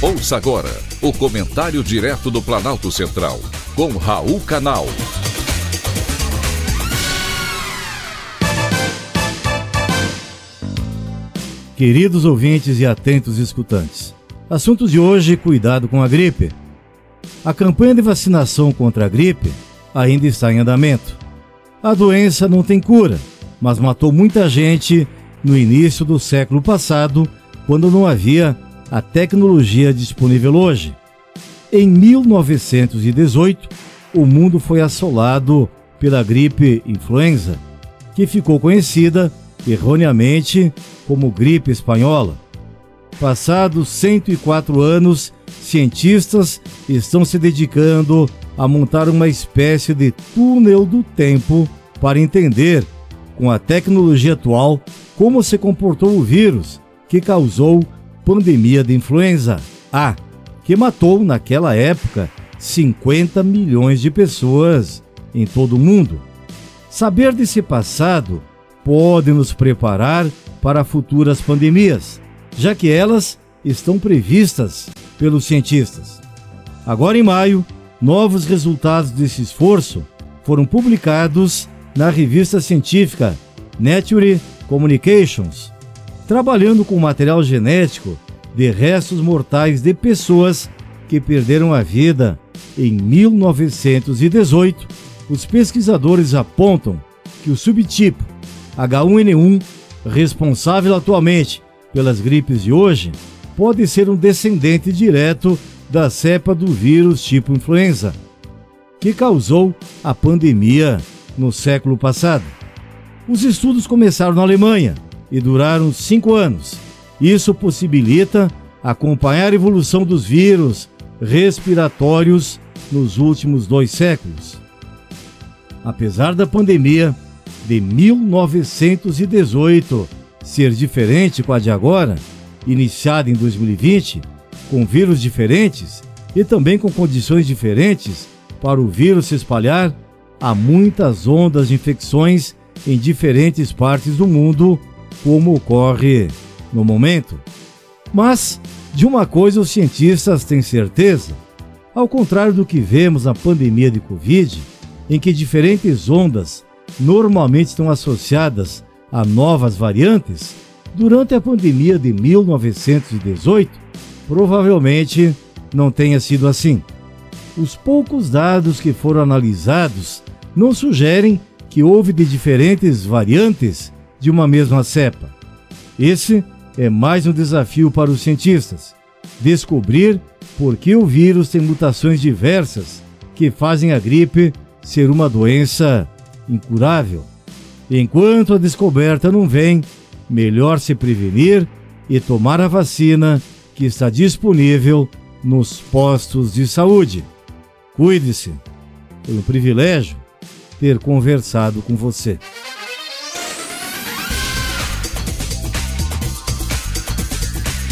Ouça agora o comentário direto do Planalto Central, com Raul Canal. Queridos ouvintes e atentos escutantes, assuntos de hoje: cuidado com a gripe. A campanha de vacinação contra a gripe ainda está em andamento. A doença não tem cura, mas matou muita gente no início do século passado, quando não havia a tecnologia disponível hoje. Em 1918, o mundo foi assolado pela gripe influenza, que ficou conhecida erroneamente como gripe espanhola. Passados 104 anos, cientistas estão se dedicando a montar uma espécie de túnel do tempo para entender, com a tecnologia atual, como se comportou o vírus que causou pandemia de influenza A, que matou naquela época 50 milhões de pessoas em todo o mundo. Saber desse passado pode nos preparar para futuras pandemias, já que elas estão previstas pelos cientistas. Agora em maio, novos resultados desse esforço foram publicados na revista científica Nature Communications, trabalhando com material genético de restos mortais de pessoas que perderam a vida em 1918, os pesquisadores apontam que o subtipo H1N1, responsável atualmente pelas gripes de hoje, pode ser um descendente direto da cepa do vírus tipo influenza, que causou a pandemia no século passado. Os estudos começaram na Alemanha e duraram cinco anos. Isso possibilita acompanhar a evolução dos vírus respiratórios nos últimos dois séculos. Apesar da pandemia de 1918 ser diferente com a de agora, iniciada em 2020, com vírus diferentes e também com condições diferentes para o vírus se espalhar, há muitas ondas de infecções em diferentes partes do mundo, como ocorre no momento. Mas de uma coisa os cientistas têm certeza: ao contrário do que vemos na pandemia de Covid, em que diferentes ondas normalmente estão associadas a novas variantes, durante a pandemia de 1918, provavelmente não tenha sido assim. Os poucos dados que foram analisados não sugerem que houve de diferentes variantes de uma mesma cepa. Esse é mais um desafio para os cientistas: descobrir por que o vírus tem mutações diversas que fazem a gripe ser uma doença incurável. Enquanto a descoberta não vem, melhor se prevenir e tomar a vacina que está disponível nos postos de saúde. Cuide-se. Foi um privilégio ter conversado com você.